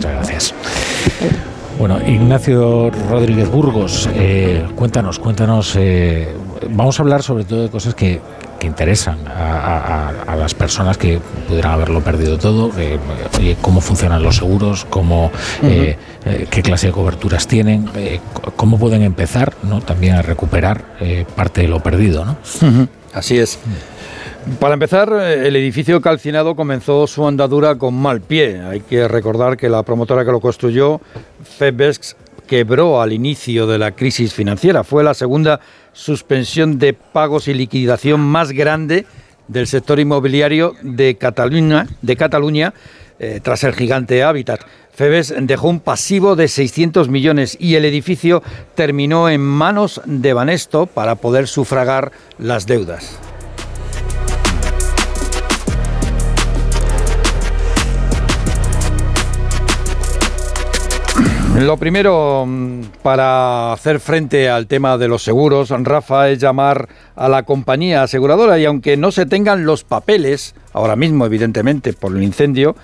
Muchas gracias. Bueno, Ignacio Rodríguez Burgos, eh, cuéntanos, cuéntanos. Eh, vamos a hablar sobre todo de cosas que, interesan a, las personas que pudieran haberlo perdido todo, eh, cómo funcionan los seguros, cómo, qué clase de coberturas tienen, cómo pueden empezar ¿no? también a recuperar parte de lo perdido. ¿no? Así es. Para empezar, el edificio calcinado comenzó su andadura con mal pie. Hay que recordar que la promotora que lo construyó, Febex, quebró al inicio de la crisis financiera. Fue la segunda suspensión de pagos y liquidación más grande del sector inmobiliario de Cataluña, de Cataluña eh, tras el gigante Habitat. Febes dejó un pasivo de 600 millones y el edificio terminó en manos de Banesto para poder sufragar las deudas. Lo primero mm, para hacer frente al tema de los seguros, Rafa, es llamar a la compañía aseguradora y aunque no se tengan los papeles, ahora mismo evidentemente por el incendio,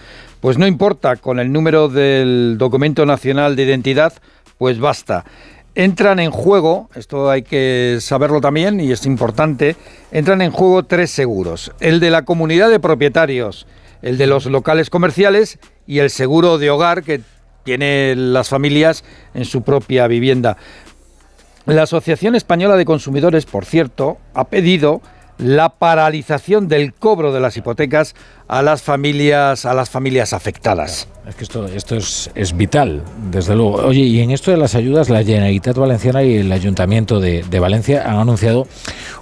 pues no importa, con el número del documento nacional de identidad, pues basta. Entran en juego, esto hay que saberlo también y es importante, entran en juego tres seguros, el de la comunidad de propietarios, el de los locales comerciales y el seguro de hogar que tienen las familias en su propia vivienda. La Asociación Española de Consumidores, por cierto, ha pedido la paralización del cobro de las hipotecas a las familias, a las familias afectadas. Es que esto, esto es, es, vital, desde luego. Oye, y en esto de las ayudas, la Generalitat Valenciana y el Ayuntamiento de, Valencia han anunciado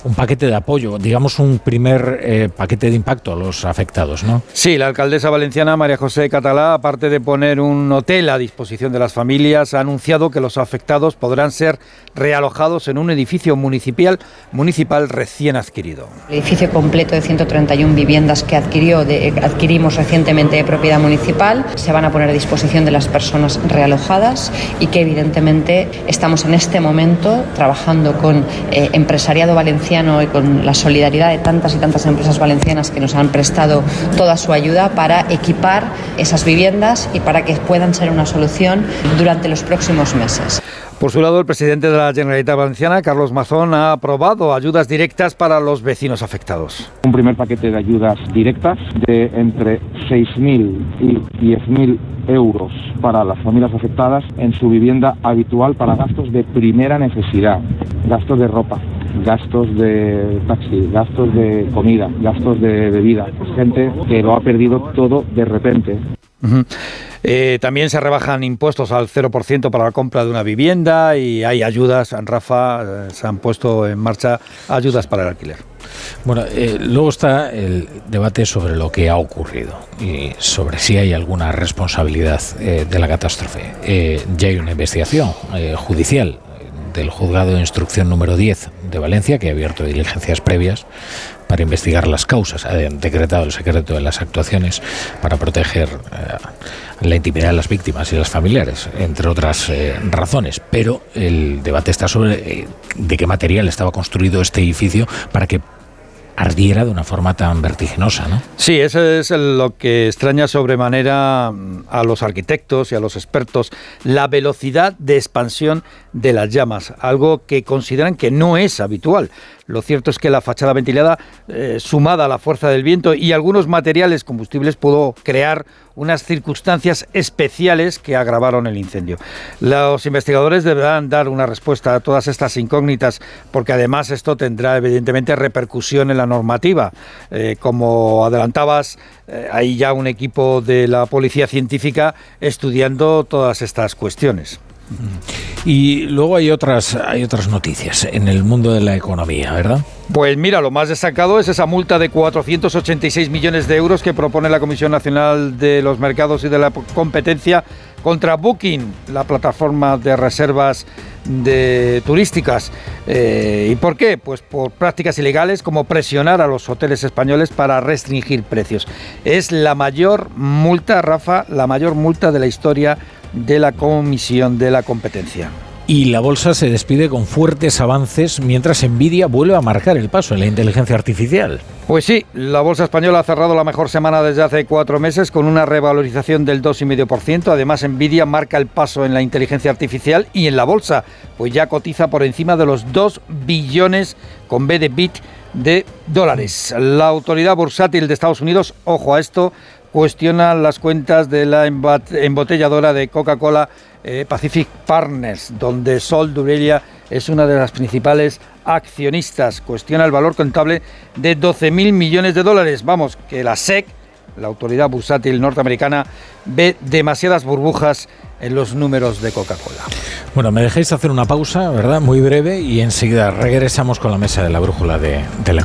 un paquete de apoyo, digamos un primer eh, paquete de impacto a los afectados, ¿no? Sí, la alcaldesa valenciana María José Catalá, aparte de poner un hotel a disposición de las familias, ha anunciado que los afectados podrán ser realojados en un edificio municipal, municipal recién adquirido. El edificio completo de 131 viviendas que adquirió de adquirimos recientemente de propiedad municipal se van a poner a disposición de las personas realojadas y que evidentemente estamos en este momento trabajando con eh, empresariado valenciano y con la solidaridad de tantas y tantas empresas valencianas que nos han prestado toda su ayuda para equipar esas viviendas y para que puedan ser una solución durante los próximos meses. Por su lado, el presidente de la Generalitat Valenciana, Carlos Mazón, ha aprobado ayudas directas para los vecinos afectados. Un primer paquete de ayudas directas de entre 6.000 y 10.000 euros para las familias afectadas en su vivienda habitual para gastos de primera necesidad, gastos de ropa, gastos de taxi, gastos de comida, gastos de bebida. gente que lo ha perdido todo de repente. Eh, también se rebajan impuestos al 0% para la compra de una vivienda y hay ayudas, en Rafa, eh, se han puesto en marcha ayudas para el alquiler. Bueno, eh, luego está el debate sobre lo que ha ocurrido y sobre si hay alguna responsabilidad de la catástrofe. ya hay una investigación judicial del juzgado de instrucción número 10 de Valencia que ha abierto diligencias previas para investigar las causas, ha decretado el secreto de las actuaciones para proteger eh, la intimidad de las víctimas y las familiares, entre otras eh, razones. Pero el debate está sobre eh, de qué material estaba construido este edificio para que ardiera de una forma tan vertiginosa, ¿no? Sí, eso es lo que extraña sobremanera mm, a los arquitectos y a los expertos, la velocidad de expansión de las llamas, algo que consideran que no es habitual. Lo cierto es que la fachada ventilada, eh, sumada a la fuerza del viento y algunos materiales combustibles, pudo crear unas circunstancias especiales que agravaron el incendio. Los investigadores deberán dar una respuesta a todas estas incógnitas, porque además esto tendrá evidentemente repercusión en la normativa. Eh, como adelantabas, eh, hay ya un equipo de la Policía Científica estudiando todas estas cuestiones. Y luego hay otras, hay otras noticias en el mundo de la economía, ¿verdad? Pues mira, lo más destacado es esa multa de 486 millones de euros que propone la Comisión Nacional de los Mercados y de la Competencia contra Booking, la plataforma de reservas de turísticas. Eh, ¿Y por qué? Pues por prácticas ilegales como presionar a los hoteles españoles para restringir precios. Es la mayor multa, Rafa, la mayor multa de la historia de la Comisión de la Competencia. Y la bolsa se despide con fuertes avances mientras Nvidia vuelve a marcar el paso en la inteligencia artificial. Pues sí, la bolsa española ha cerrado la mejor semana desde hace cuatro meses con una revalorización del 2,5%. Además, Nvidia marca el paso en la inteligencia artificial y en la bolsa, pues ya cotiza por encima de los 2 billones con B de bit de dólares. La autoridad bursátil de Estados Unidos, ojo a esto, cuestiona las cuentas de la embotelladora de Coca-Cola eh, Pacific Partners, donde Sol Durella es una de las principales accionistas. Cuestiona el valor contable de 12.000 millones de dólares. Vamos, que la SEC, la autoridad bursátil norteamericana, ve demasiadas burbujas en los números de Coca-Cola. Bueno, me dejáis hacer una pausa, ¿verdad? Muy breve y enseguida regresamos con la mesa de la brújula de, de la